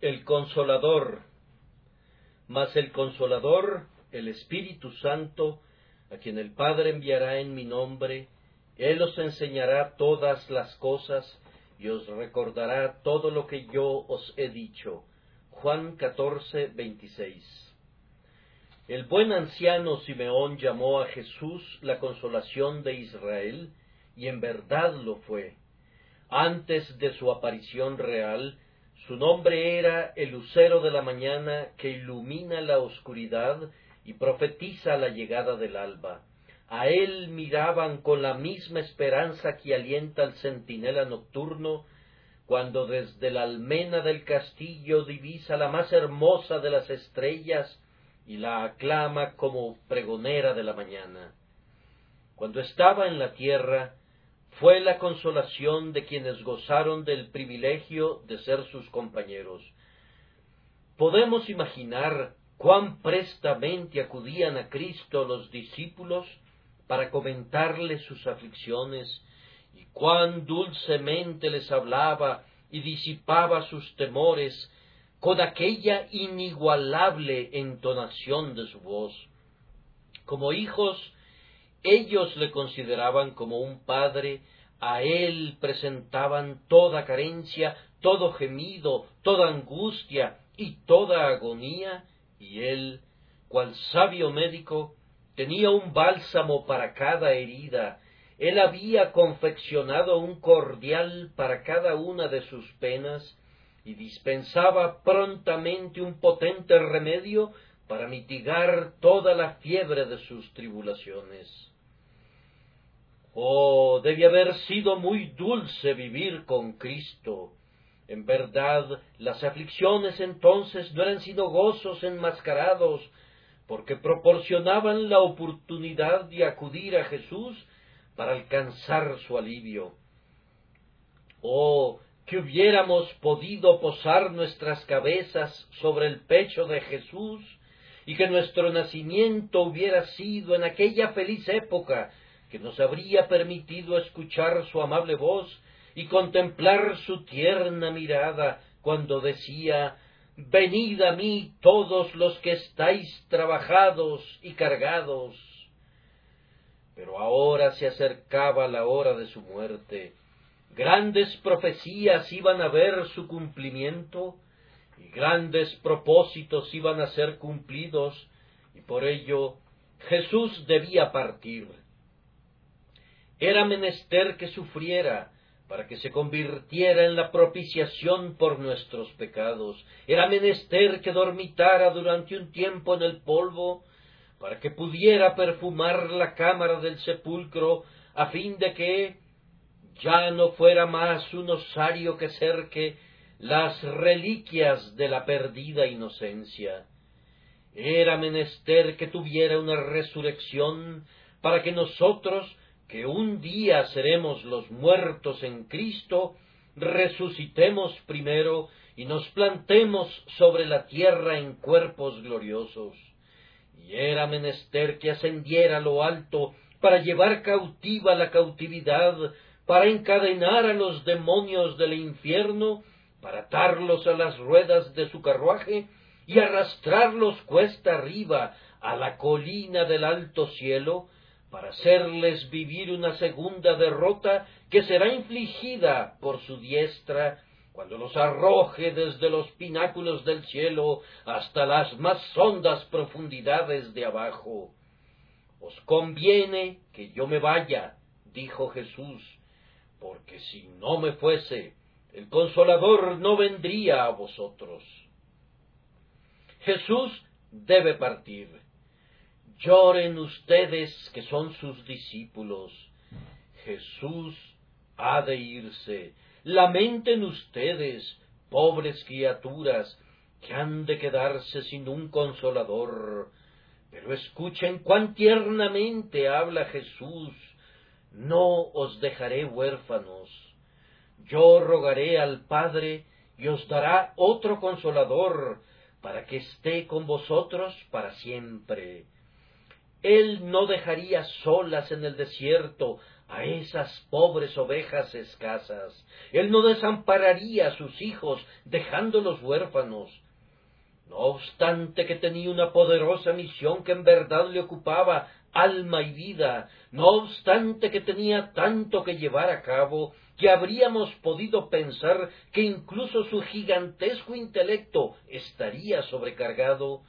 el Consolador. Mas el Consolador, el Espíritu Santo, a quien el Padre enviará en mi nombre, Él os enseñará todas las cosas y os recordará todo lo que yo os he dicho. Juan 14, 26. El buen anciano Simeón llamó a Jesús la consolación de Israel, y en verdad lo fue. Antes de su aparición real, su nombre era el lucero de la mañana que ilumina la oscuridad y profetiza la llegada del alba. A él miraban con la misma esperanza que alienta al centinela nocturno, cuando desde la almena del castillo divisa la más hermosa de las estrellas y la aclama como pregonera de la mañana. Cuando estaba en la tierra, fue la consolación de quienes gozaron del privilegio de ser sus compañeros. Podemos imaginar cuán prestamente acudían a Cristo los discípulos para comentarle sus aflicciones, y cuán dulcemente les hablaba y disipaba sus temores con aquella inigualable entonación de su voz. Como hijos, ellos le consideraban como un padre, a él presentaban toda carencia, todo gemido, toda angustia y toda agonía, y él, cual sabio médico, tenía un bálsamo para cada herida, él había confeccionado un cordial para cada una de sus penas, y dispensaba prontamente un potente remedio para mitigar toda la fiebre de sus tribulaciones. Oh, debía haber sido muy dulce vivir con Cristo. En verdad, las aflicciones entonces no eran sino gozos enmascarados, porque proporcionaban la oportunidad de acudir a Jesús para alcanzar su alivio. Oh, que hubiéramos podido posar nuestras cabezas sobre el pecho de Jesús y que nuestro nacimiento hubiera sido en aquella feliz época que nos habría permitido escuchar su amable voz y contemplar su tierna mirada cuando decía Venid a mí todos los que estáis trabajados y cargados. Pero ahora se acercaba la hora de su muerte, grandes profecías iban a ver su cumplimiento y grandes propósitos iban a ser cumplidos y por ello Jesús debía partir. Era menester que sufriera para que se convirtiera en la propiciación por nuestros pecados. Era menester que dormitara durante un tiempo en el polvo para que pudiera perfumar la cámara del sepulcro a fin de que ya no fuera más un osario que cerque las reliquias de la perdida inocencia. Era menester que tuviera una resurrección para que nosotros, que un día seremos los muertos en Cristo, resucitemos primero y nos plantemos sobre la tierra en cuerpos gloriosos. Y era menester que ascendiera a lo alto para llevar cautiva la cautividad para encadenar a los demonios del infierno, para atarlos a las ruedas de su carruaje y arrastrarlos cuesta arriba a la colina del alto cielo, para hacerles vivir una segunda derrota que será infligida por su diestra cuando los arroje desde los pináculos del cielo hasta las más hondas profundidades de abajo. Os conviene que yo me vaya, dijo Jesús, porque si no me fuese, el consolador no vendría a vosotros. Jesús debe partir. Lloren ustedes que son sus discípulos. Jesús ha de irse. Lamenten ustedes, pobres criaturas, que han de quedarse sin un consolador. Pero escuchen cuán tiernamente habla Jesús no os dejaré huérfanos. Yo rogaré al Padre y os dará otro consolador para que esté con vosotros para siempre. Él no dejaría solas en el desierto a esas pobres ovejas escasas. Él no desampararía a sus hijos dejándolos huérfanos. No obstante que tenía una poderosa misión que en verdad le ocupaba alma y vida, no obstante que tenía tanto que llevar a cabo, que habríamos podido pensar que incluso su gigantesco intelecto estaría sobrecargado,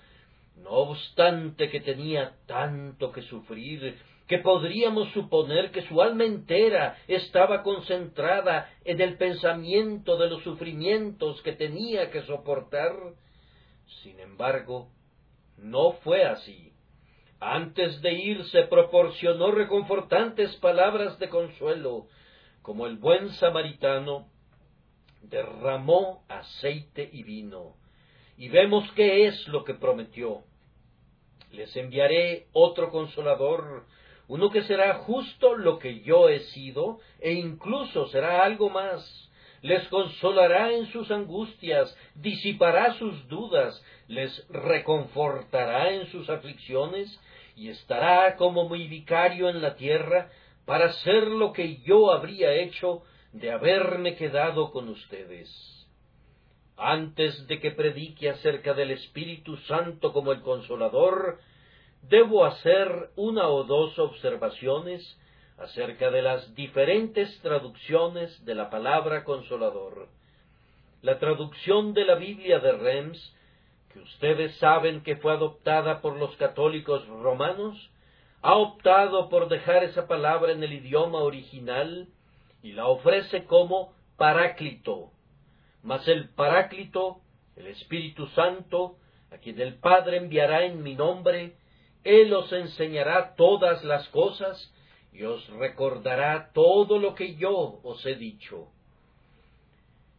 no obstante que tenía tanto que sufrir, que podríamos suponer que su alma entera estaba concentrada en el pensamiento de los sufrimientos que tenía que soportar. Sin embargo, no fue así. Antes de irse proporcionó reconfortantes palabras de consuelo, como el buen samaritano derramó aceite y vino. Y vemos qué es lo que prometió. Les enviaré otro consolador, uno que será justo lo que yo he sido, e incluso será algo más. Les consolará en sus angustias, disipará sus dudas, les reconfortará en sus aflicciones, y estará como mi vicario en la tierra para hacer lo que yo habría hecho de haberme quedado con ustedes. Antes de que predique acerca del Espíritu Santo como el Consolador, debo hacer una o dos observaciones acerca de las diferentes traducciones de la palabra consolador. La traducción de la Biblia de Rems, que ustedes saben que fue adoptada por los católicos romanos, ha optado por dejar esa palabra en el idioma original y la ofrece como paráclito. Mas el paráclito, el Espíritu Santo, a quien el Padre enviará en mi nombre, él os enseñará todas las cosas y os recordará todo lo que yo os he dicho.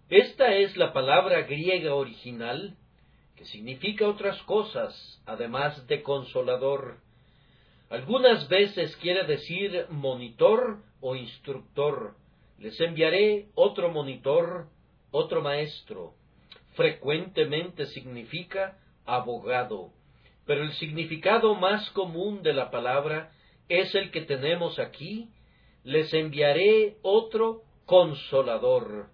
Esta es la palabra griega original, que significa otras cosas, además de consolador. Algunas veces quiere decir monitor o instructor. Les enviaré otro monitor, otro maestro. Frecuentemente significa abogado pero el significado más común de la palabra es el que tenemos aquí, les enviaré otro consolador.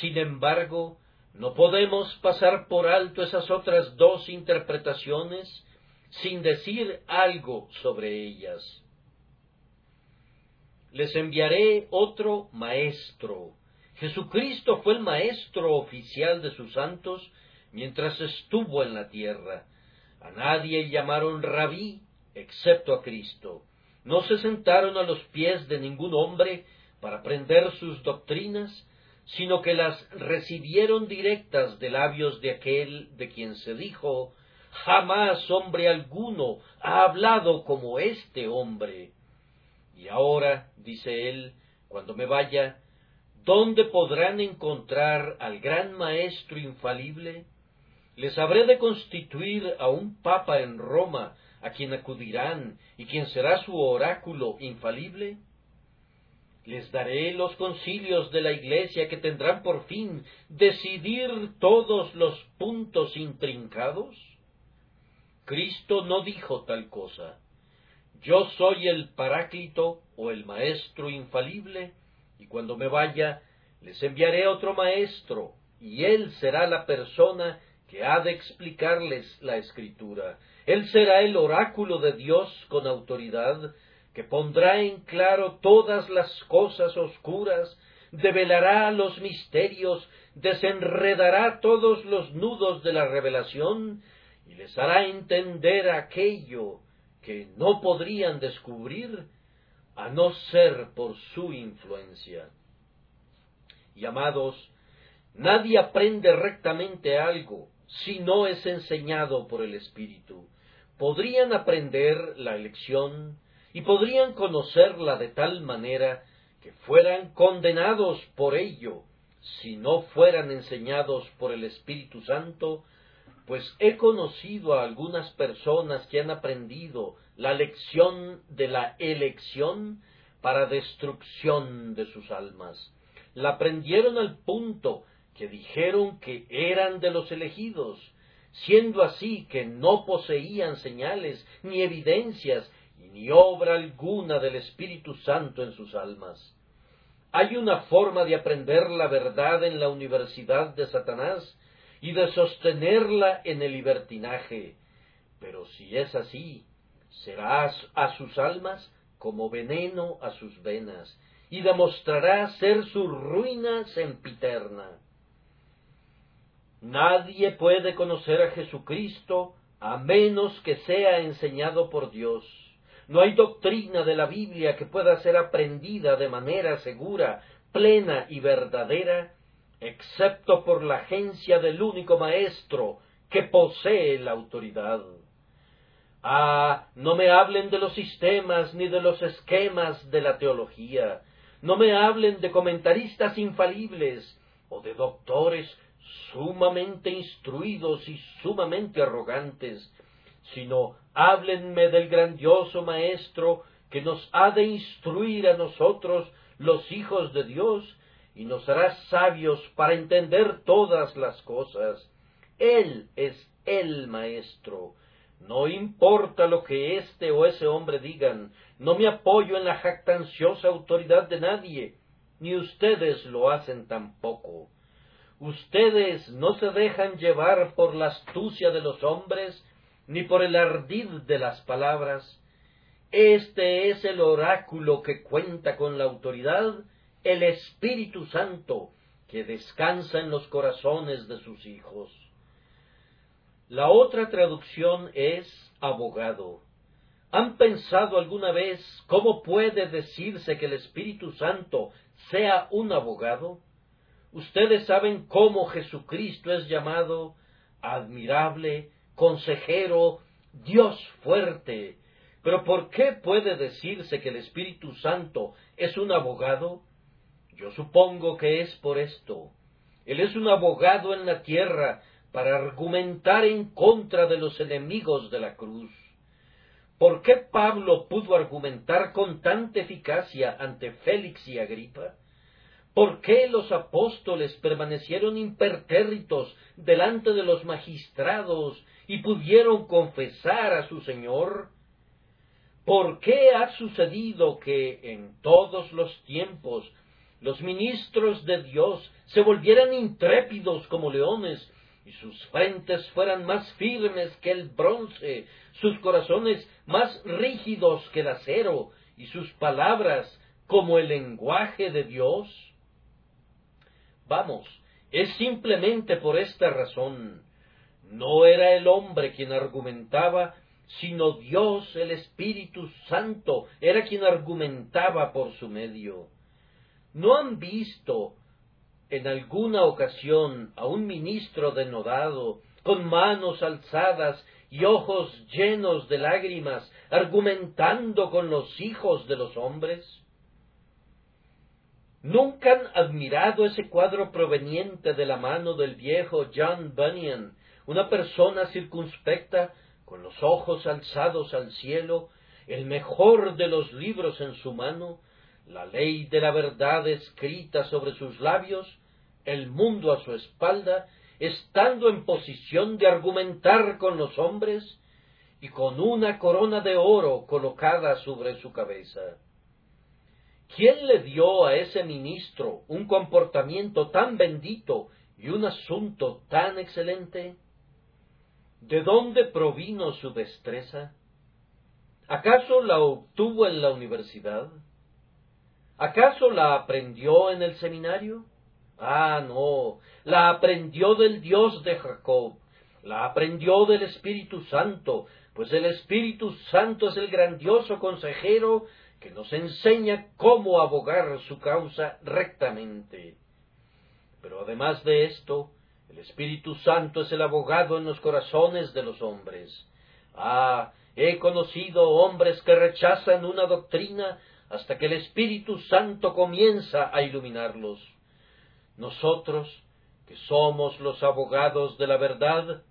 Sin embargo, no podemos pasar por alto esas otras dos interpretaciones sin decir algo sobre ellas. Les enviaré otro maestro. Jesucristo fue el maestro oficial de sus santos mientras estuvo en la tierra. A nadie llamaron rabí excepto a Cristo. No se sentaron a los pies de ningún hombre para aprender sus doctrinas, sino que las recibieron directas de labios de aquel de quien se dijo Jamás hombre alguno ha hablado como este hombre. Y ahora, dice él, cuando me vaya, ¿dónde podrán encontrar al gran Maestro infalible? Les habré de constituir a un papa en Roma, a quien acudirán y quien será su oráculo infalible. Les daré los concilios de la Iglesia que tendrán por fin decidir todos los puntos intrincados. Cristo no dijo tal cosa. Yo soy el Paráclito o el Maestro infalible, y cuando me vaya les enviaré otro Maestro, y él será la persona que ha de explicarles la escritura. Él será el oráculo de Dios con autoridad, que pondrá en claro todas las cosas oscuras, develará los misterios, desenredará todos los nudos de la revelación, y les hará entender aquello que no podrían descubrir a no ser por su influencia. Y amados, nadie aprende rectamente algo si no es enseñado por el Espíritu. Podrían aprender la lección y podrían conocerla de tal manera que fueran condenados por ello si no fueran enseñados por el Espíritu Santo, pues he conocido a algunas personas que han aprendido la lección de la elección para destrucción de sus almas. La aprendieron al punto que dijeron que eran de los elegidos, siendo así que no poseían señales ni evidencias ni obra alguna del Espíritu Santo en sus almas. Hay una forma de aprender la verdad en la universidad de Satanás y de sostenerla en el libertinaje. Pero si es así, será a sus almas como veneno a sus venas, y demostrará ser su ruina sempiterna. Nadie puede conocer a Jesucristo a menos que sea enseñado por Dios. No hay doctrina de la Biblia que pueda ser aprendida de manera segura, plena y verdadera, excepto por la agencia del único Maestro que posee la autoridad. Ah, no me hablen de los sistemas ni de los esquemas de la teología, no me hablen de comentaristas infalibles o de doctores sumamente instruidos y sumamente arrogantes, sino háblenme del grandioso Maestro que nos ha de instruir a nosotros, los hijos de Dios, y nos hará sabios para entender todas las cosas. Él es el Maestro. No importa lo que este o ese hombre digan, no me apoyo en la jactanciosa autoridad de nadie, ni ustedes lo hacen tampoco. Ustedes no se dejan llevar por la astucia de los hombres, ni por el ardid de las palabras. Este es el oráculo que cuenta con la autoridad, el Espíritu Santo, que descansa en los corazones de sus hijos. La otra traducción es abogado. ¿Han pensado alguna vez cómo puede decirse que el Espíritu Santo sea un abogado? Ustedes saben cómo Jesucristo es llamado admirable, consejero, Dios fuerte. Pero ¿por qué puede decirse que el Espíritu Santo es un abogado? Yo supongo que es por esto. Él es un abogado en la tierra para argumentar en contra de los enemigos de la cruz. ¿Por qué Pablo pudo argumentar con tanta eficacia ante Félix y Agripa? ¿Por qué los apóstoles permanecieron impertérritos delante de los magistrados y pudieron confesar a su Señor? ¿Por qué ha sucedido que en todos los tiempos los ministros de Dios se volvieran intrépidos como leones y sus frentes fueran más firmes que el bronce, sus corazones más rígidos que el acero, y sus palabras como el lenguaje de Dios? Vamos, es simplemente por esta razón. No era el hombre quien argumentaba, sino Dios, el Espíritu Santo, era quien argumentaba por su medio. ¿No han visto en alguna ocasión a un ministro denodado, con manos alzadas y ojos llenos de lágrimas, argumentando con los hijos de los hombres? ¿Nunca han admirado ese cuadro proveniente de la mano del viejo John Bunyan, una persona circunspecta, con los ojos alzados al cielo, el mejor de los libros en su mano, la ley de la verdad escrita sobre sus labios, el mundo a su espalda, estando en posición de argumentar con los hombres y con una corona de oro colocada sobre su cabeza. ¿Quién le dio a ese ministro un comportamiento tan bendito y un asunto tan excelente? ¿De dónde provino su destreza? ¿Acaso la obtuvo en la universidad? ¿Acaso la aprendió en el seminario? Ah, no, la aprendió del Dios de Jacob, la aprendió del Espíritu Santo, pues el Espíritu Santo es el grandioso consejero que nos enseña cómo abogar su causa rectamente. Pero además de esto, el Espíritu Santo es el abogado en los corazones de los hombres. Ah, he conocido hombres que rechazan una doctrina hasta que el Espíritu Santo comienza a iluminarlos. Nosotros, que somos los abogados de la verdad,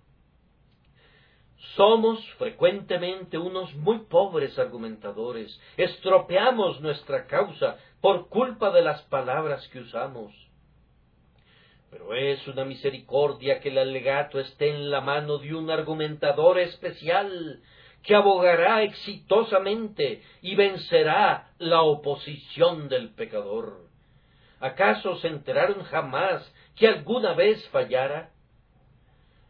somos frecuentemente unos muy pobres argumentadores, estropeamos nuestra causa por culpa de las palabras que usamos. Pero es una misericordia que el alegato esté en la mano de un argumentador especial, que abogará exitosamente y vencerá la oposición del pecador. ¿Acaso se enteraron jamás que alguna vez fallara?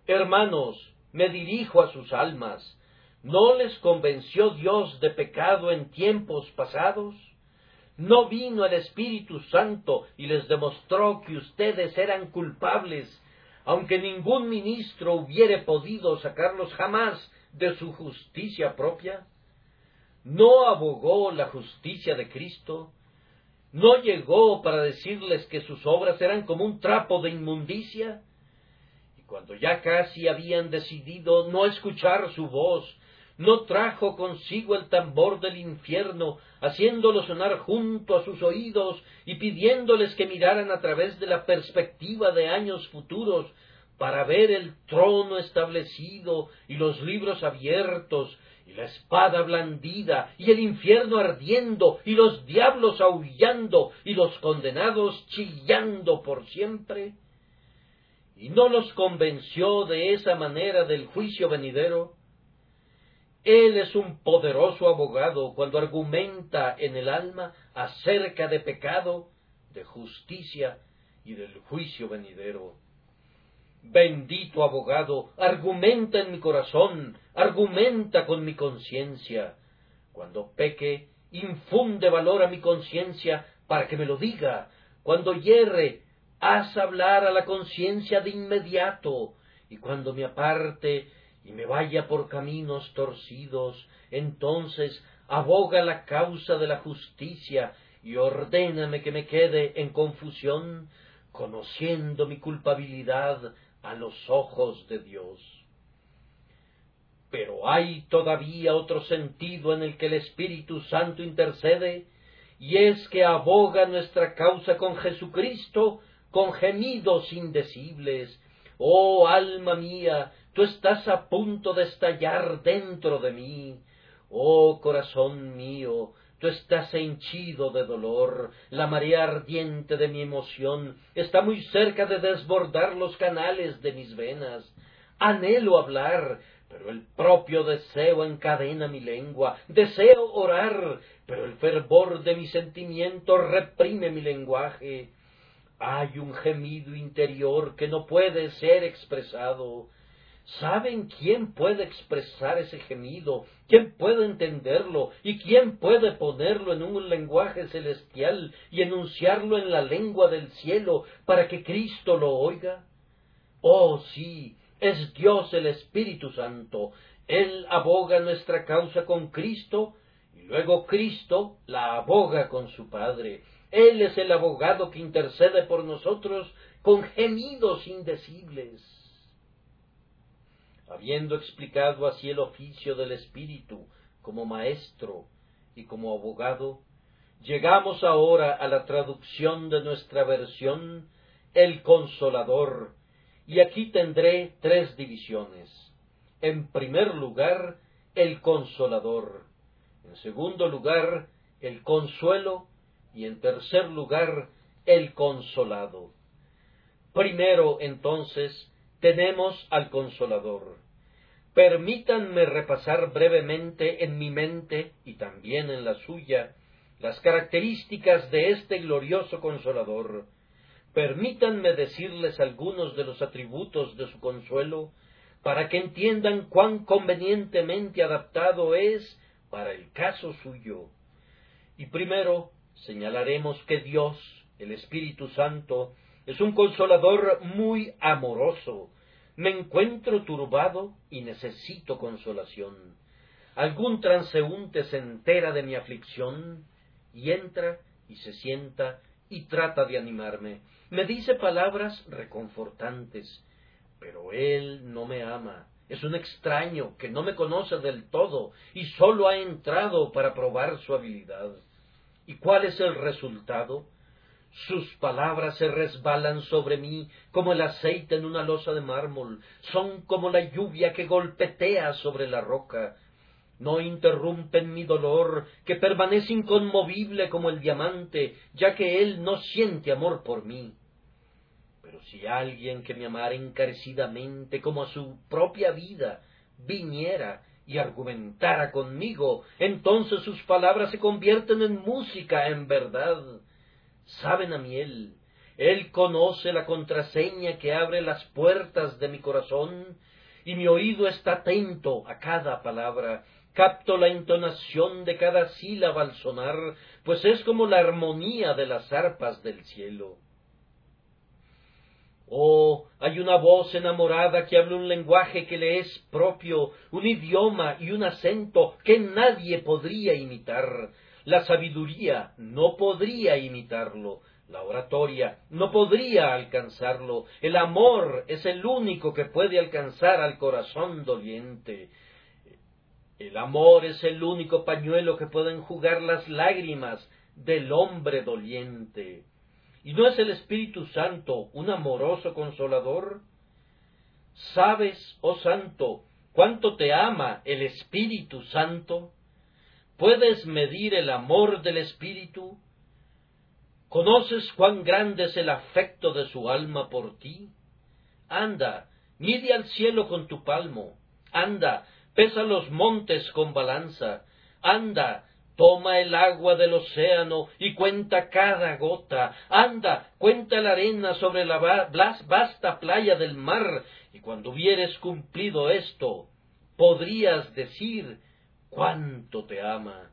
Hermanos, me dirijo a sus almas. ¿No les convenció Dios de pecado en tiempos pasados? ¿No vino el Espíritu Santo y les demostró que ustedes eran culpables, aunque ningún ministro hubiere podido sacarlos jamás de su justicia propia? ¿No abogó la justicia de Cristo? ¿No llegó para decirles que sus obras eran como un trapo de inmundicia? Y cuando ya casi habían decidido no escuchar su voz, no trajo consigo el tambor del infierno, haciéndolo sonar junto a sus oídos y pidiéndoles que miraran a través de la perspectiva de años futuros para ver el trono establecido y los libros abiertos y la espada blandida y el infierno ardiendo y los diablos aullando y los condenados chillando por siempre? ¿Y no los convenció de esa manera del juicio venidero? Él es un poderoso abogado cuando argumenta en el alma acerca de pecado, de justicia y del juicio venidero. Bendito abogado, argumenta en mi corazón, argumenta con mi conciencia. Cuando peque, infunde valor a mi conciencia para que me lo diga. Cuando hierre, haz hablar a la conciencia de inmediato. Y cuando me aparte, y me vaya por caminos torcidos, entonces aboga la causa de la justicia y ordéname que me quede en confusión, conociendo mi culpabilidad a los ojos de Dios. Pero hay todavía otro sentido en el que el Espíritu Santo intercede, y es que aboga nuestra causa con Jesucristo con gemidos indecibles. Oh alma mía, tú estás a punto de estallar dentro de mí. Oh corazón mío, tú estás henchido de dolor, la marea ardiente de mi emoción está muy cerca de desbordar los canales de mis venas. Anhelo hablar, pero el propio deseo encadena mi lengua. Deseo orar, pero el fervor de mi sentimiento reprime mi lenguaje. Hay un gemido interior que no puede ser expresado. ¿Saben quién puede expresar ese gemido? ¿Quién puede entenderlo? ¿Y quién puede ponerlo en un lenguaje celestial y enunciarlo en la lengua del cielo para que Cristo lo oiga? Oh, sí, es Dios el Espíritu Santo. Él aboga nuestra causa con Cristo y luego Cristo la aboga con su Padre. Él es el abogado que intercede por nosotros con gemidos indecibles habiendo explicado así el oficio del Espíritu como maestro y como abogado, llegamos ahora a la traducción de nuestra versión, el consolador, y aquí tendré tres divisiones. En primer lugar, el consolador. En segundo lugar, el consuelo. Y en tercer lugar, el consolado. Primero, entonces, tenemos al consolador. Permítanme repasar brevemente en mi mente y también en la suya las características de este glorioso consolador. Permítanme decirles algunos de los atributos de su consuelo para que entiendan cuán convenientemente adaptado es para el caso suyo. Y primero señalaremos que Dios, el Espíritu Santo, es un consolador muy amoroso. Me encuentro turbado y necesito consolación. Algún transeúnte se entera de mi aflicción y entra y se sienta y trata de animarme. Me dice palabras reconfortantes, pero él no me ama. Es un extraño que no me conoce del todo y sólo ha entrado para probar su habilidad. ¿Y cuál es el resultado? Sus palabras se resbalan sobre mí como el aceite en una losa de mármol, son como la lluvia que golpetea sobre la roca. No interrumpen mi dolor, que permanece inconmovible como el diamante, ya que él no siente amor por mí. Pero si alguien que me amara encarecidamente como a su propia vida viniera y argumentara conmigo, entonces sus palabras se convierten en música, en verdad. Saben a miel. Él conoce la contraseña que abre las puertas de mi corazón, y mi oído está atento a cada palabra. Capto la entonación de cada sílaba al sonar, pues es como la armonía de las arpas del cielo. Oh, hay una voz enamorada que habla un lenguaje que le es propio, un idioma y un acento que nadie podría imitar. La sabiduría no podría imitarlo, la oratoria no podría alcanzarlo, el amor es el único que puede alcanzar al corazón doliente. El amor es el único pañuelo que puede enjugar las lágrimas del hombre doliente. ¿Y no es el Espíritu Santo un amoroso consolador? ¿Sabes, oh Santo, cuánto te ama el Espíritu Santo? ¿Puedes medir el amor del Espíritu? ¿Conoces cuán grande es el afecto de su alma por ti? Anda, mide al cielo con tu palmo. Anda, pesa los montes con balanza. Anda, Toma el agua del océano y cuenta cada gota. Anda, cuenta la arena sobre la vasta playa del mar. Y cuando hubieres cumplido esto, podrías decir cuánto te ama.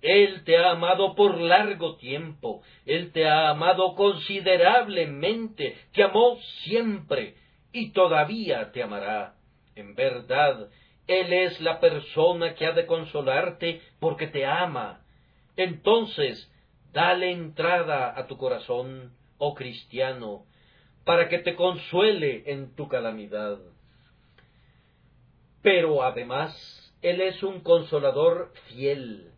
Él te ha amado por largo tiempo, Él te ha amado considerablemente, te amó siempre y todavía te amará. En verdad, él es la persona que ha de consolarte porque te ama. Entonces, dale entrada a tu corazón, oh cristiano, para que te consuele en tu calamidad. Pero además, Él es un consolador fiel.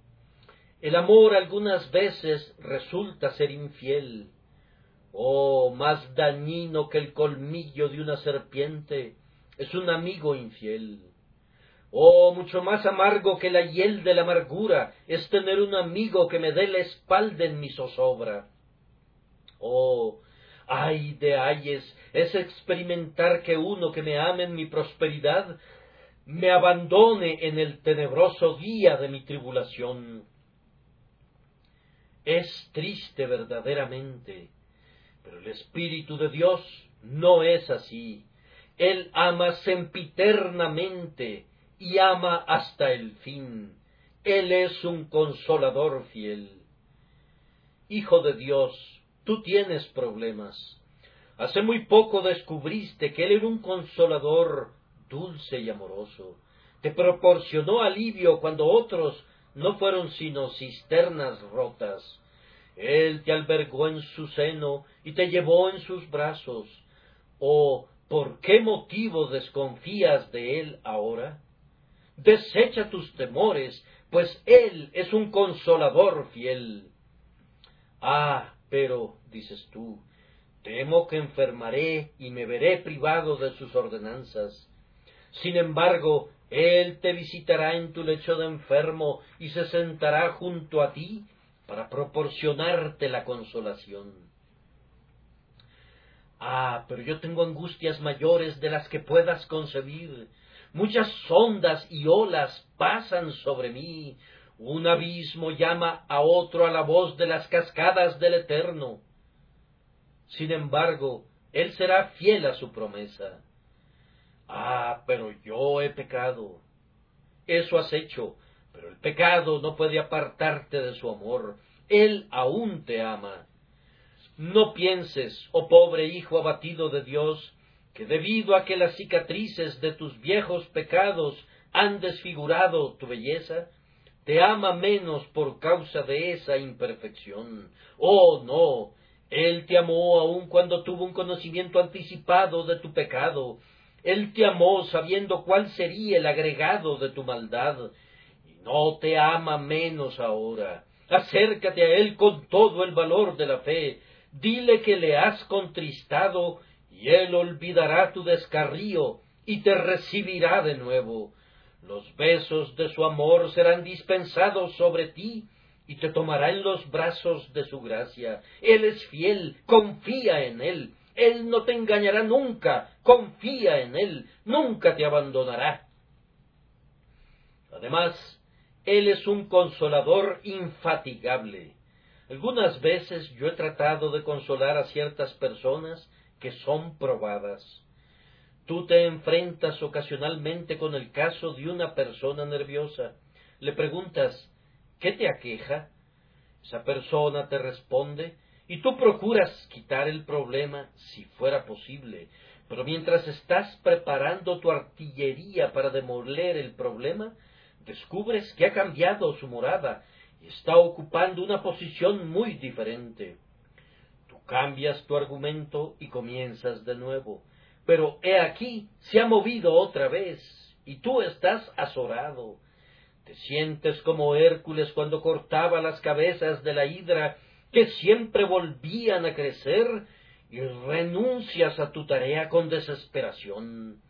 El amor algunas veces resulta ser infiel. Oh, más dañino que el colmillo de una serpiente es un amigo infiel. Oh, mucho más amargo que la hiel de la amargura es tener un amigo que me dé la espalda en mi zozobra. Oh, ay de ayes es experimentar que uno que me ame en mi prosperidad me abandone en el tenebroso día de mi tribulación. Es triste verdaderamente, pero el Espíritu de Dios no es así. Él ama sempiternamente, y ama hasta el fin. Él es un consolador fiel. Hijo de Dios, tú tienes problemas. Hace muy poco descubriste que Él era un consolador dulce y amoroso. Te proporcionó alivio cuando otros no fueron sino cisternas rotas. Él te albergó en su seno y te llevó en sus brazos. ¿O por qué motivo desconfías de Él ahora? Desecha tus temores, pues Él es un consolador fiel. Ah, pero, dices tú, temo que enfermaré y me veré privado de sus ordenanzas. Sin embargo, Él te visitará en tu lecho de enfermo y se sentará junto a ti para proporcionarte la consolación. Ah, pero yo tengo angustias mayores de las que puedas concebir muchas ondas y olas pasan sobre mí, un abismo llama a otro a la voz de las cascadas del Eterno. Sin embargo, Él será fiel a su promesa. Ah, pero yo he pecado. Eso has hecho, pero el pecado no puede apartarte de su amor. Él aún te ama. No pienses, oh pobre hijo abatido de Dios, que debido a que las cicatrices de tus viejos pecados han desfigurado tu belleza, te ama menos por causa de esa imperfección. Oh, no, Él te amó aun cuando tuvo un conocimiento anticipado de tu pecado. Él te amó sabiendo cuál sería el agregado de tu maldad, y no te ama menos ahora. Acércate a Él con todo el valor de la fe. Dile que le has contristado y él olvidará tu descarrío y te recibirá de nuevo. Los besos de su amor serán dispensados sobre ti y te tomará en los brazos de su gracia. Él es fiel, confía en él. Él no te engañará nunca, confía en él, nunca te abandonará. Además, Él es un consolador infatigable. Algunas veces yo he tratado de consolar a ciertas personas que son probadas. Tú te enfrentas ocasionalmente con el caso de una persona nerviosa. Le preguntas, ¿qué te aqueja? Esa persona te responde y tú procuras quitar el problema si fuera posible. Pero mientras estás preparando tu artillería para demoler el problema, descubres que ha cambiado su morada y está ocupando una posición muy diferente. Tú cambias tu argumento y comienzas de nuevo. Pero he aquí, se ha movido otra vez, y tú estás azorado. Te sientes como Hércules cuando cortaba las cabezas de la hidra que siempre volvían a crecer y renuncias a tu tarea con desesperación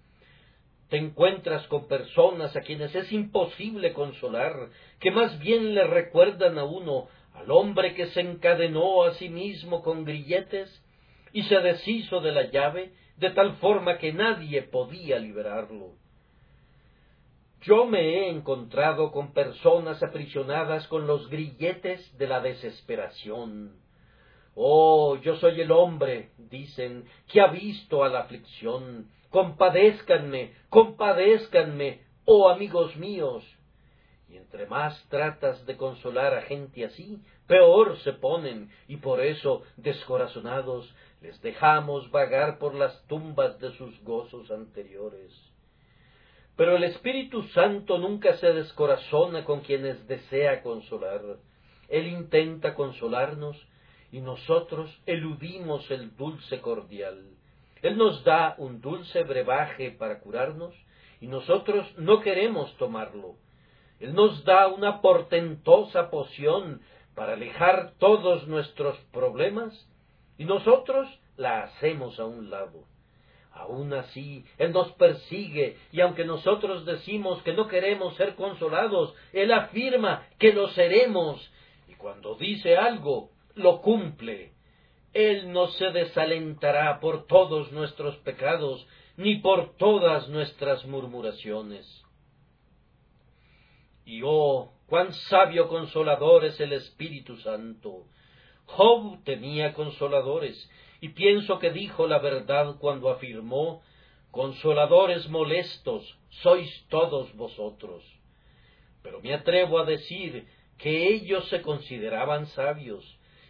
te encuentras con personas a quienes es imposible consolar, que más bien le recuerdan a uno al hombre que se encadenó a sí mismo con grilletes y se deshizo de la llave de tal forma que nadie podía liberarlo. Yo me he encontrado con personas aprisionadas con los grilletes de la desesperación. Oh, yo soy el hombre, dicen, que ha visto a la aflicción, compadézcanme, compadézcanme, oh amigos míos. Y entre más tratas de consolar a gente así, peor se ponen, y por eso, descorazonados, les dejamos vagar por las tumbas de sus gozos anteriores. Pero el Espíritu Santo nunca se descorazona con quienes desea consolar. Él intenta consolarnos y nosotros eludimos el dulce cordial. Él nos da un dulce brebaje para curarnos y nosotros no queremos tomarlo. Él nos da una portentosa poción para alejar todos nuestros problemas y nosotros la hacemos a un lado. Aun así, Él nos persigue y aunque nosotros decimos que no queremos ser consolados, Él afirma que lo seremos y cuando dice algo, lo cumple. Él no se desalentará por todos nuestros pecados, ni por todas nuestras murmuraciones. Y oh, cuán sabio consolador es el Espíritu Santo. Job tenía consoladores, y pienso que dijo la verdad cuando afirmó Consoladores molestos sois todos vosotros. Pero me atrevo a decir que ellos se consideraban sabios,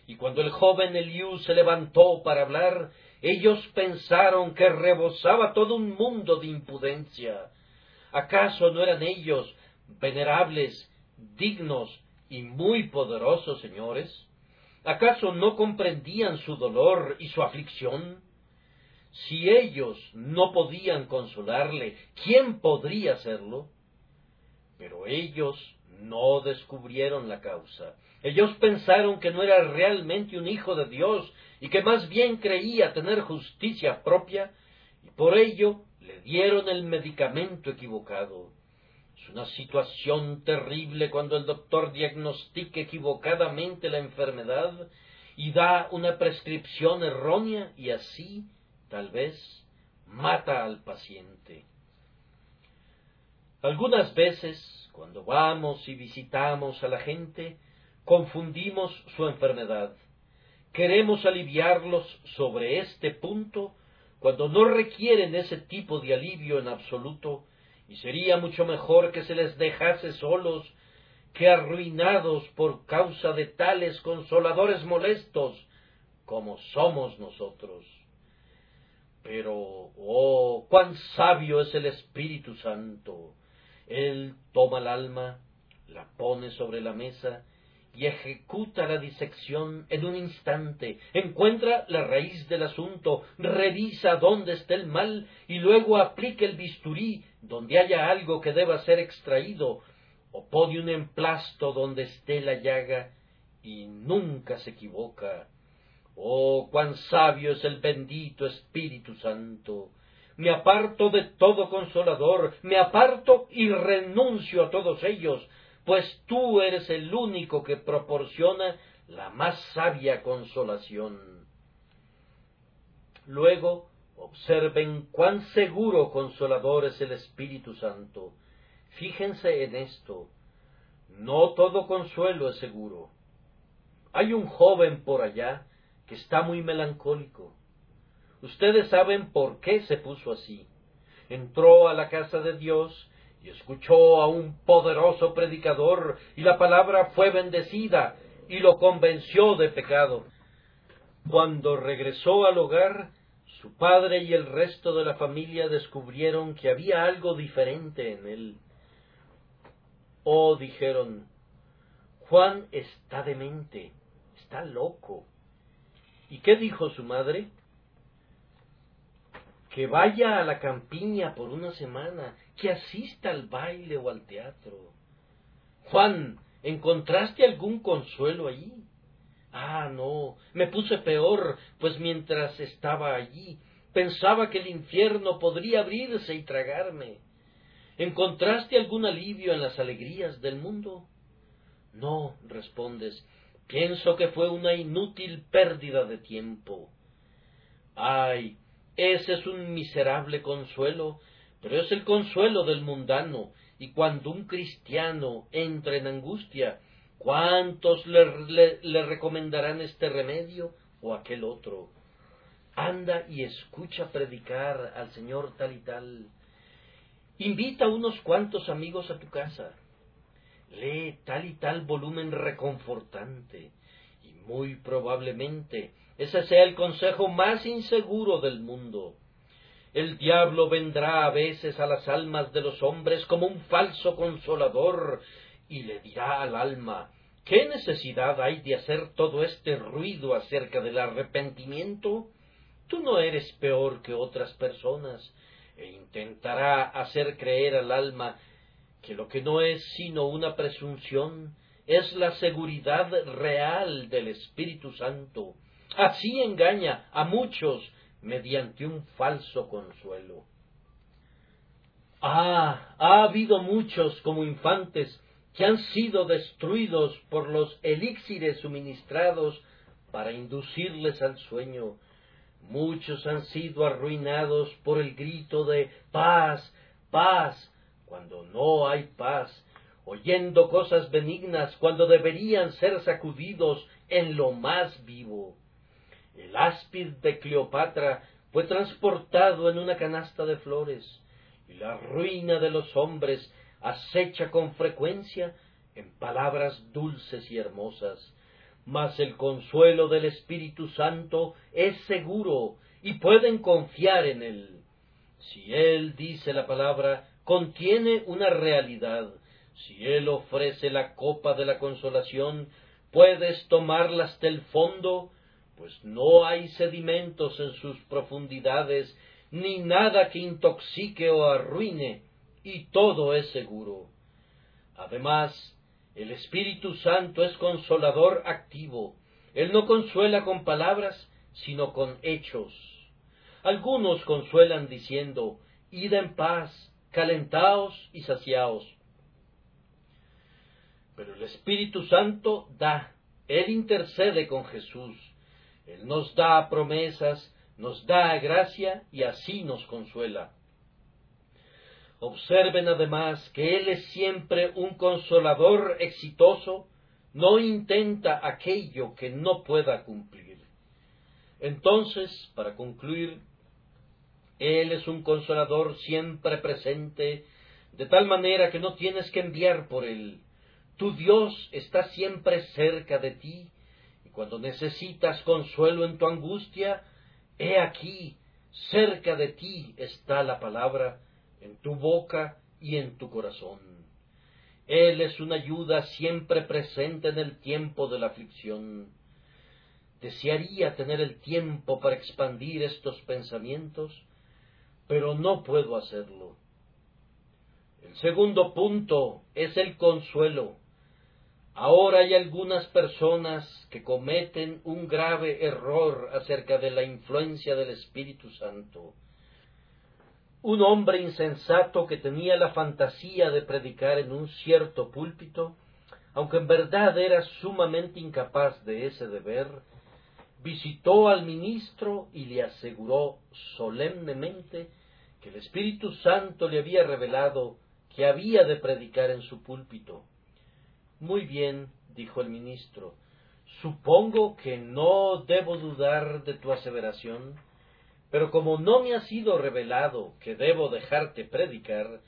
y cuando el joven Eliú se levantó para hablar, ellos pensaron que rebosaba todo un mundo de impudencia. ¿Acaso no eran ellos venerables, dignos y muy poderosos señores? ¿Acaso no comprendían su dolor y su aflicción? Si ellos no podían consolarle, ¿quién podría hacerlo? Pero ellos no descubrieron la causa. Ellos pensaron que no era realmente un hijo de Dios y que más bien creía tener justicia propia y por ello le dieron el medicamento equivocado. Una situación terrible cuando el doctor diagnostica equivocadamente la enfermedad y da una prescripción errónea y así, tal vez, mata al paciente. Algunas veces cuando vamos y visitamos a la gente, confundimos su enfermedad. Queremos aliviarlos sobre este punto cuando no requieren ese tipo de alivio en absoluto, y sería mucho mejor que se les dejase solos que arruinados por causa de tales consoladores molestos como somos nosotros. Pero, oh, cuán sabio es el Espíritu Santo, él toma el alma, la pone sobre la mesa y ejecuta la disección en un instante, encuentra la raíz del asunto, revisa dónde está el mal y luego aplica el bisturí donde haya algo que deba ser extraído, o pone un emplasto donde esté la llaga y nunca se equivoca. Oh, cuán sabio es el bendito Espíritu Santo. Me aparto de todo consolador, me aparto y renuncio a todos ellos, pues tú eres el único que proporciona la más sabia consolación. Luego, observen cuán seguro consolador es el Espíritu Santo. Fíjense en esto. No todo consuelo es seguro. Hay un joven por allá que está muy melancólico. Ustedes saben por qué se puso así. Entró a la casa de Dios y escuchó a un poderoso predicador y la palabra fue bendecida y lo convenció de pecado. Cuando regresó al hogar, su padre y el resto de la familia descubrieron que había algo diferente en él. Oh, dijeron, Juan está demente, está loco. ¿Y qué dijo su madre? Que vaya a la campiña por una semana, que asista al baile o al teatro. Juan, ¿encontraste algún consuelo allí? Ah, no, me puse peor, pues mientras estaba allí pensaba que el infierno podría abrirse y tragarme. ¿Encontraste algún alivio en las alegrías del mundo? No, respondes, pienso que fue una inútil pérdida de tiempo. Ay, ese es un miserable consuelo, pero es el consuelo del mundano, y cuando un cristiano entra en angustia, ¿cuántos le, le recomendarán este remedio o aquel otro? Anda y escucha predicar al Señor tal y tal Invita a unos cuantos amigos a tu casa. Lee tal y tal volumen reconfortante. Y muy probablemente ese sea el consejo más inseguro del mundo. El diablo vendrá a veces a las almas de los hombres como un falso consolador y le dirá al alma ¿Qué necesidad hay de hacer todo este ruido acerca del arrepentimiento? Tú no eres peor que otras personas e intentará hacer creer al alma que lo que no es sino una presunción es la seguridad real del Espíritu Santo. Así engaña a muchos mediante un falso consuelo. Ah, ha habido muchos como infantes que han sido destruidos por los elixires suministrados para inducirles al sueño, Muchos han sido arruinados por el grito de paz, paz, cuando no hay paz, oyendo cosas benignas cuando deberían ser sacudidos en lo más vivo. El áspid de Cleopatra fue transportado en una canasta de flores, y la ruina de los hombres acecha con frecuencia en palabras dulces y hermosas, mas el consuelo del Espíritu Santo es seguro y pueden confiar en él. Si él dice la palabra, contiene una realidad. Si él ofrece la copa de la consolación, puedes tomarla hasta el fondo, pues no hay sedimentos en sus profundidades, ni nada que intoxique o arruine, y todo es seguro. Además, el Espíritu Santo es consolador activo. Él no consuela con palabras, sino con hechos. Algunos consuelan diciendo, Id en paz, calentaos y saciaos. Pero el Espíritu Santo da, Él intercede con Jesús, Él nos da promesas, nos da gracia y así nos consuela. Observen además que Él es siempre un consolador exitoso, no intenta aquello que no pueda cumplir. Entonces, para concluir, Él es un consolador siempre presente, de tal manera que no tienes que enviar por Él. Tu Dios está siempre cerca de ti, cuando necesitas consuelo en tu angustia, he aquí, cerca de ti está la palabra, en tu boca y en tu corazón. Él es una ayuda siempre presente en el tiempo de la aflicción. Desearía tener el tiempo para expandir estos pensamientos, pero no puedo hacerlo. El segundo punto es el consuelo. Ahora hay algunas personas que cometen un grave error acerca de la influencia del Espíritu Santo un hombre insensato que tenía la fantasía de predicar en un cierto púlpito, aunque en verdad era sumamente incapaz de ese deber, visitó al ministro y le aseguró solemnemente que el Espíritu Santo le había revelado que había de predicar en su púlpito. Muy bien, dijo el ministro, supongo que no debo dudar de tu aseveración, pero como no me ha sido revelado que debo dejarte predicar,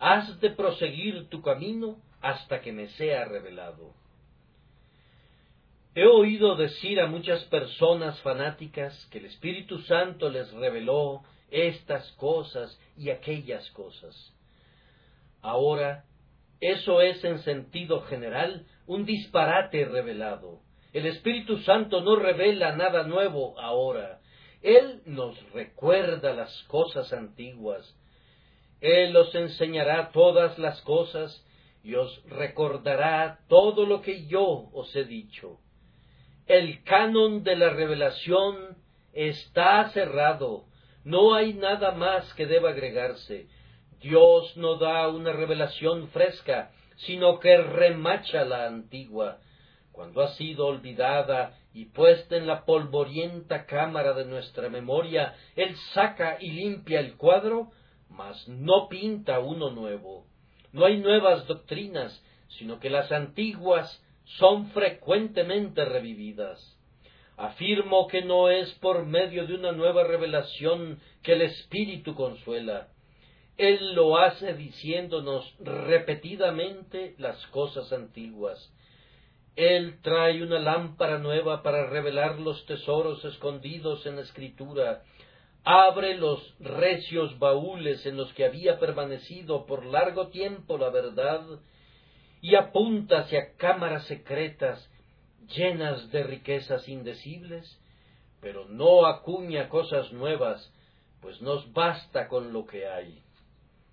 has de proseguir tu camino hasta que me sea revelado. He oído decir a muchas personas fanáticas que el Espíritu Santo les reveló estas cosas y aquellas cosas. Ahora, eso es en sentido general un disparate revelado. El Espíritu Santo no revela nada nuevo ahora. Él nos recuerda las cosas antiguas. Él os enseñará todas las cosas y os recordará todo lo que yo os he dicho el canon de la revelación está cerrado. No hay nada más que deba agregarse. Dios no da una revelación fresca, sino que remacha la antigua. Cuando ha sido olvidada y puesta en la polvorienta cámara de nuestra memoria, Él saca y limpia el cuadro, mas no pinta uno nuevo. No hay nuevas doctrinas, sino que las antiguas son frecuentemente revividas. Afirmo que no es por medio de una nueva revelación que el Espíritu consuela. Él lo hace diciéndonos repetidamente las cosas antiguas. Él trae una lámpara nueva para revelar los tesoros escondidos en la Escritura. Abre los recios baúles en los que había permanecido por largo tiempo la verdad y apunta hacia cámaras secretas llenas de riquezas indecibles, pero no acuña cosas nuevas, pues nos basta con lo que hay.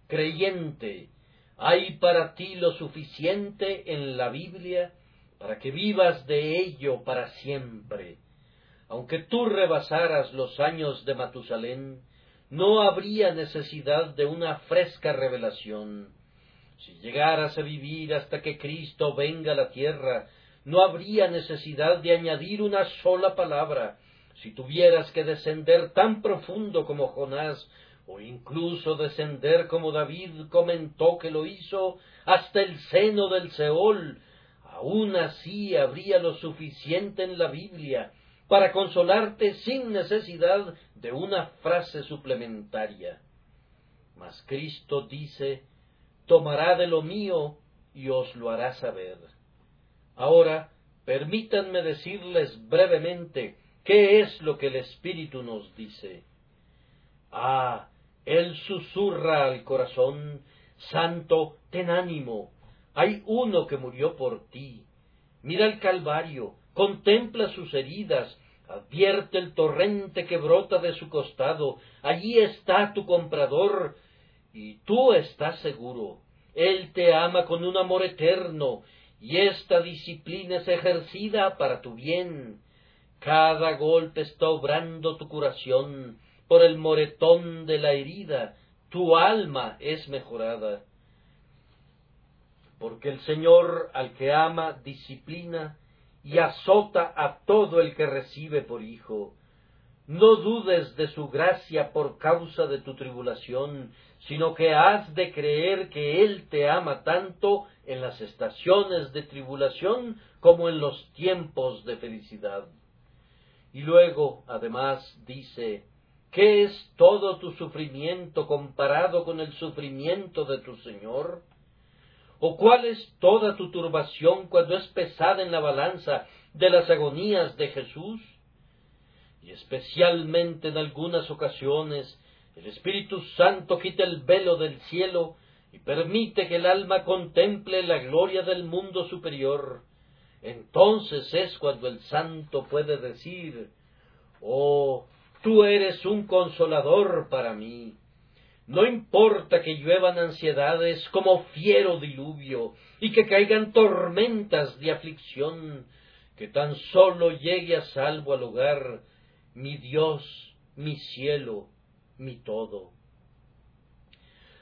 Creyente, hay para ti lo suficiente en la Biblia para que vivas de ello para siempre. Aunque tú rebasaras los años de Matusalén, no habría necesidad de una fresca revelación si llegaras a vivir hasta que Cristo venga a la tierra, no habría necesidad de añadir una sola palabra. Si tuvieras que descender tan profundo como Jonás, o incluso descender como David comentó que lo hizo hasta el seno del Seol, aun así habría lo suficiente en la Biblia para consolarte sin necesidad de una frase suplementaria. Mas Cristo dice tomará de lo mío y os lo hará saber. Ahora, permítanme decirles brevemente qué es lo que el Espíritu nos dice. Ah, Él susurra al corazón, Santo, ten ánimo, hay uno que murió por ti. Mira el Calvario, contempla sus heridas, advierte el torrente que brota de su costado, allí está tu comprador, y tú estás seguro. Él te ama con un amor eterno, y esta disciplina es ejercida para tu bien. Cada golpe está obrando tu curación, por el moretón de la herida, tu alma es mejorada. Porque el Señor al que ama disciplina y azota a todo el que recibe por hijo. No dudes de su gracia por causa de tu tribulación, sino que has de creer que Él te ama tanto en las estaciones de tribulación como en los tiempos de felicidad. Y luego, además, dice, ¿qué es todo tu sufrimiento comparado con el sufrimiento de tu Señor? ¿O cuál es toda tu turbación cuando es pesada en la balanza de las agonías de Jesús? y especialmente en algunas ocasiones el Espíritu Santo quita el velo del cielo y permite que el alma contemple la gloria del mundo superior, entonces es cuando el santo puede decir, Oh, tú eres un consolador para mí. No importa que lluevan ansiedades como fiero diluvio y que caigan tormentas de aflicción, que tan solo llegue a salvo al hogar mi Dios, mi cielo, mi todo.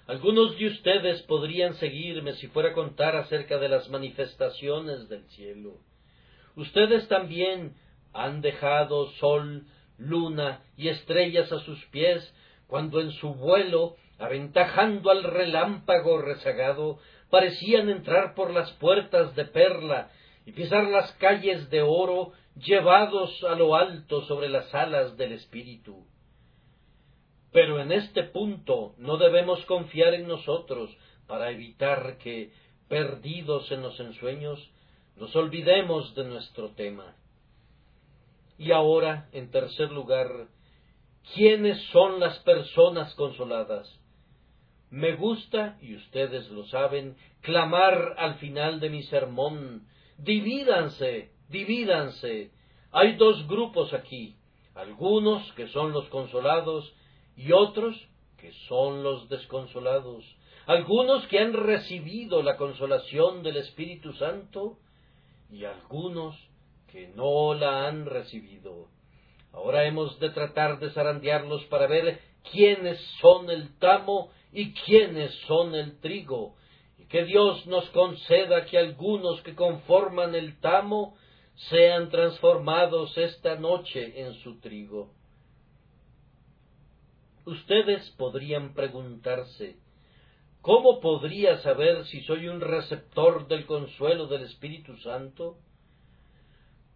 Algunos de ustedes podrían seguirme si fuera a contar acerca de las manifestaciones del cielo. Ustedes también han dejado sol, luna y estrellas a sus pies cuando en su vuelo, aventajando al relámpago rezagado, parecían entrar por las puertas de perla y pisar las calles de oro llevados a lo alto sobre las alas del espíritu. Pero en este punto no debemos confiar en nosotros para evitar que, perdidos en los ensueños, nos olvidemos de nuestro tema. Y ahora, en tercer lugar, ¿quiénes son las personas consoladas? Me gusta, y ustedes lo saben, clamar al final de mi sermón, divídanse, divídanse. Hay dos grupos aquí, algunos que son los consolados y otros que son los desconsolados, algunos que han recibido la consolación del Espíritu Santo y algunos que no la han recibido. Ahora hemos de tratar de zarandearlos para ver quiénes son el tamo y quiénes son el trigo, y que Dios nos conceda que algunos que conforman el tamo sean transformados esta noche en su trigo. Ustedes podrían preguntarse, ¿cómo podría saber si soy un receptor del consuelo del Espíritu Santo?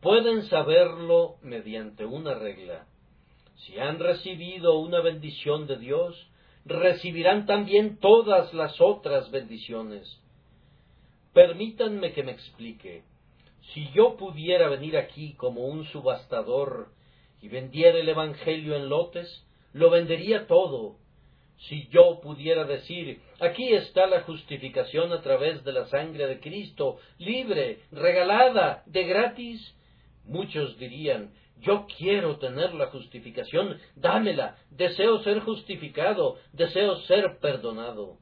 Pueden saberlo mediante una regla. Si han recibido una bendición de Dios, recibirán también todas las otras bendiciones. Permítanme que me explique. Si yo pudiera venir aquí como un subastador y vendiera el Evangelio en lotes, lo vendería todo. Si yo pudiera decir, aquí está la justificación a través de la sangre de Cristo, libre, regalada, de gratis, muchos dirían, yo quiero tener la justificación, dámela, deseo ser justificado, deseo ser perdonado.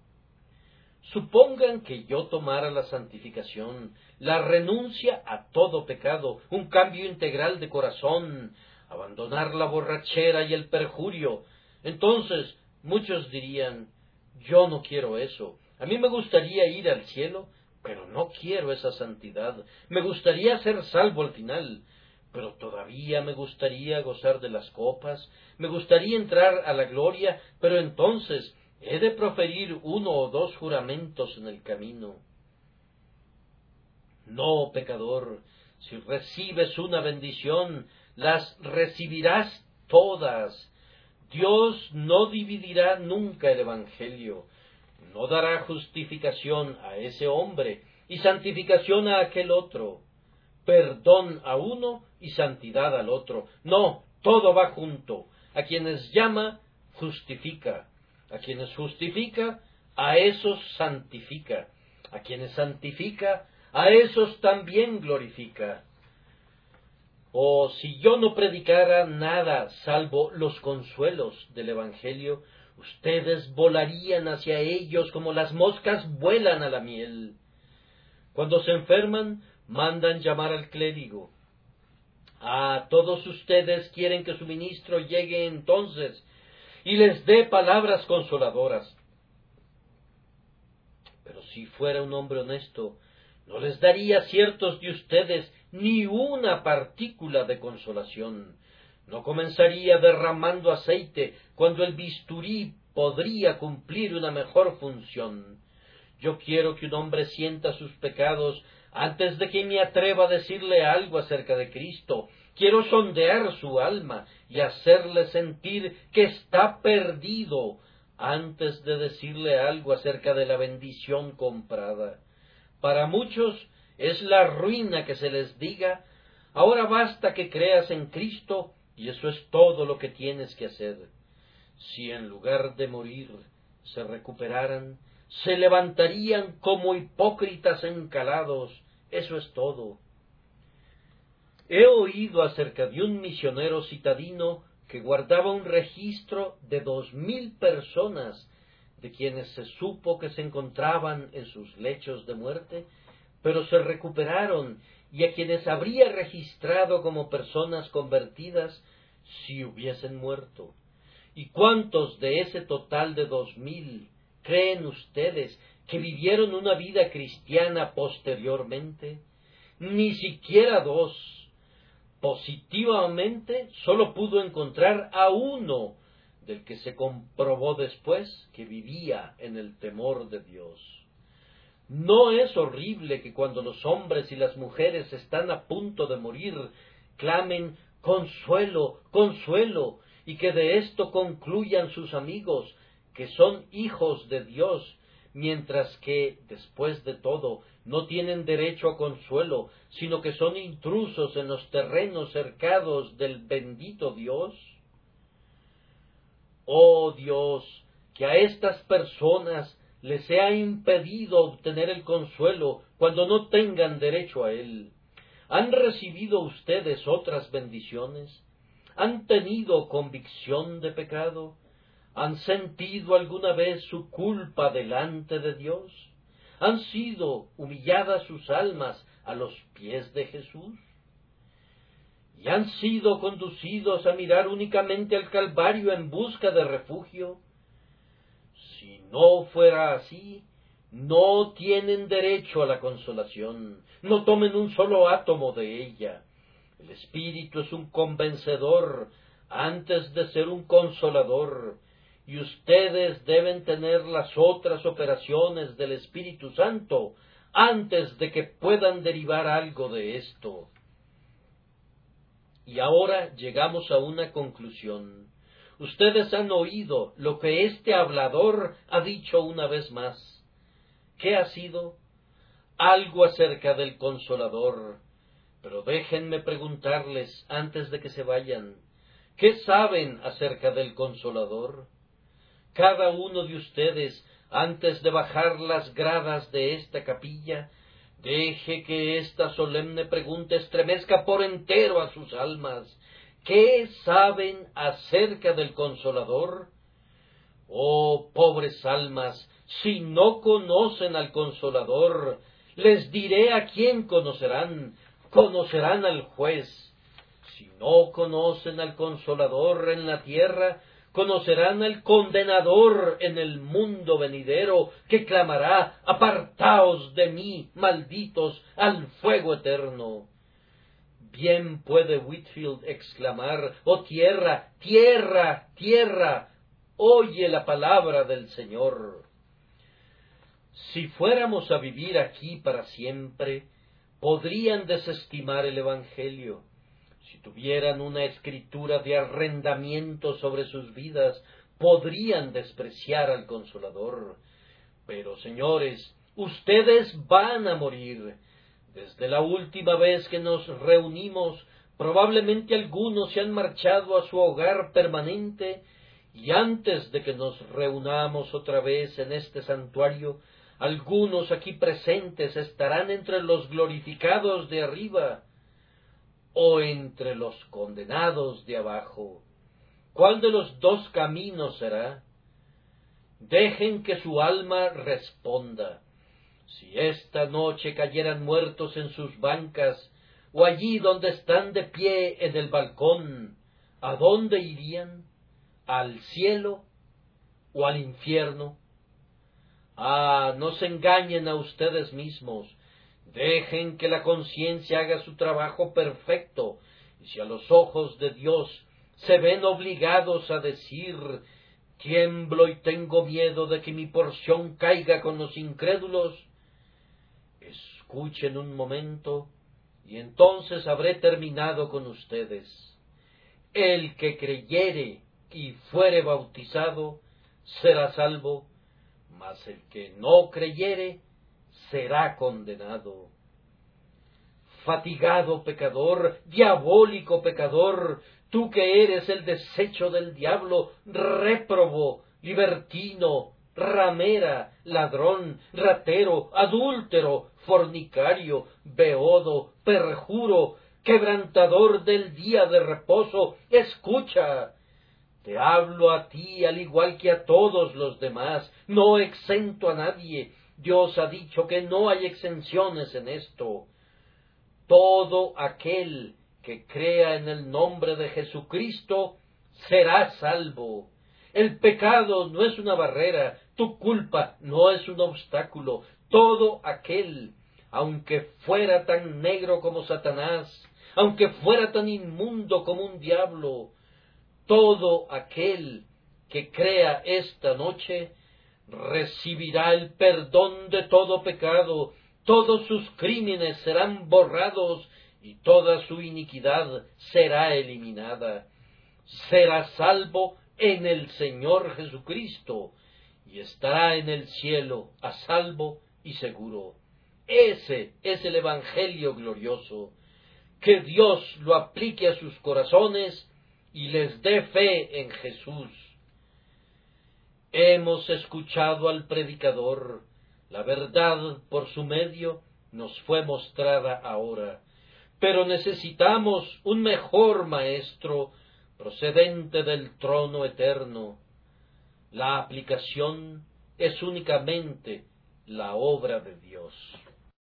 Supongan que yo tomara la santificación, la renuncia a todo pecado, un cambio integral de corazón, abandonar la borrachera y el perjurio. Entonces muchos dirían, yo no quiero eso. A mí me gustaría ir al cielo, pero no quiero esa santidad. Me gustaría ser salvo al final pero todavía me gustaría gozar de las copas, me gustaría entrar a la gloria, pero entonces he de proferir uno o dos juramentos en el camino. No, pecador, si recibes una bendición, las recibirás todas. Dios no dividirá nunca el Evangelio, no dará justificación a ese hombre y santificación a aquel otro perdón a uno y santidad al otro. No, todo va junto. A quienes llama, justifica. A quienes justifica, a esos santifica. A quienes santifica, a esos también glorifica. O si yo no predicara nada salvo los consuelos del Evangelio, ustedes volarían hacia ellos como las moscas vuelan a la miel. Cuando se enferman, mandan llamar al clérigo. Ah, todos ustedes quieren que su ministro llegue entonces y les dé palabras consoladoras. Pero si fuera un hombre honesto, no les daría a ciertos de ustedes ni una partícula de consolación. No comenzaría derramando aceite cuando el bisturí podría cumplir una mejor función. Yo quiero que un hombre sienta sus pecados antes de que me atreva a decirle algo acerca de Cristo, quiero sondear su alma y hacerle sentir que está perdido antes de decirle algo acerca de la bendición comprada. Para muchos es la ruina que se les diga, ahora basta que creas en Cristo y eso es todo lo que tienes que hacer. Si en lugar de morir se recuperaran, se levantarían como hipócritas encalados eso es todo. He oído acerca de un misionero citadino que guardaba un registro de dos mil personas de quienes se supo que se encontraban en sus lechos de muerte, pero se recuperaron y a quienes habría registrado como personas convertidas si hubiesen muerto. ¿Y cuántos de ese total de dos mil creen ustedes que vivieron una vida cristiana posteriormente, ni siquiera dos. Positivamente solo pudo encontrar a uno del que se comprobó después que vivía en el temor de Dios. ¿No es horrible que cuando los hombres y las mujeres están a punto de morir, clamen consuelo, consuelo, y que de esto concluyan sus amigos, que son hijos de Dios, mientras que, después de todo, no tienen derecho a consuelo, sino que son intrusos en los terrenos cercados del bendito Dios? Oh Dios, que a estas personas les sea impedido obtener el consuelo cuando no tengan derecho a él. ¿Han recibido ustedes otras bendiciones? ¿Han tenido convicción de pecado? ¿Han sentido alguna vez su culpa delante de Dios? ¿Han sido humilladas sus almas a los pies de Jesús? ¿Y han sido conducidos a mirar únicamente al Calvario en busca de refugio? Si no fuera así, no tienen derecho a la consolación, no tomen un solo átomo de ella. El Espíritu es un convencedor antes de ser un consolador, y ustedes deben tener las otras operaciones del Espíritu Santo antes de que puedan derivar algo de esto. Y ahora llegamos a una conclusión. Ustedes han oído lo que este hablador ha dicho una vez más. ¿Qué ha sido? Algo acerca del consolador. Pero déjenme preguntarles antes de que se vayan, ¿qué saben acerca del consolador? Cada uno de ustedes, antes de bajar las gradas de esta capilla, deje que esta solemne pregunta estremezca por entero a sus almas ¿Qué saben acerca del Consolador? Oh, pobres almas, si no conocen al Consolador, les diré a quién conocerán, conocerán al juez. Si no conocen al Consolador en la tierra, conocerán al condenador en el mundo venidero, que clamará, apartaos de mí, malditos, al fuego eterno. Bien puede Whitfield exclamar, oh tierra, tierra, tierra, oye la palabra del Señor. Si fuéramos a vivir aquí para siempre, podrían desestimar el Evangelio. Tuvieran una escritura de arrendamiento sobre sus vidas, podrían despreciar al Consolador. Pero, señores, ustedes van a morir, desde la última vez que nos reunimos, probablemente algunos se han marchado a su hogar permanente y antes de que nos reunamos otra vez en este santuario, algunos aquí presentes estarán entre los glorificados de arriba o entre los condenados de abajo. ¿Cuál de los dos caminos será? Dejen que su alma responda. Si esta noche cayeran muertos en sus bancas, o allí donde están de pie en el balcón, ¿a dónde irían? ¿Al cielo o al infierno? Ah, no se engañen a ustedes mismos, dejen que la conciencia haga su trabajo perfecto, y si a los ojos de Dios se ven obligados a decir tiemblo y tengo miedo de que mi porción caiga con los incrédulos, Escuchen un momento y entonces habré terminado con ustedes. El que creyere y fuere bautizado será salvo, mas el que no creyere será condenado. Fatigado pecador, diabólico pecador, tú que eres el desecho del diablo, réprobo, libertino, ramera, ladrón, ratero, adúltero, fornicario, beodo, perjuro, quebrantador del día de reposo, escucha. Te hablo a ti al igual que a todos los demás, no exento a nadie. Dios ha dicho que no hay exenciones en esto. Todo aquel que crea en el nombre de Jesucristo será salvo. El pecado no es una barrera, tu culpa no es un obstáculo. Todo aquel, aunque fuera tan negro como Satanás, aunque fuera tan inmundo como un diablo, todo aquel que crea esta noche recibirá el perdón de todo pecado, todos sus crímenes serán borrados y toda su iniquidad será eliminada. Será salvo en el Señor Jesucristo y estará en el cielo a salvo y seguro. Ese es el Evangelio glorioso. Que Dios lo aplique a sus corazones y les dé fe en Jesús. Hemos escuchado al predicador, la verdad por su medio nos fue mostrada ahora, pero necesitamos un mejor maestro procedente del trono eterno. La aplicación es únicamente la obra de Dios.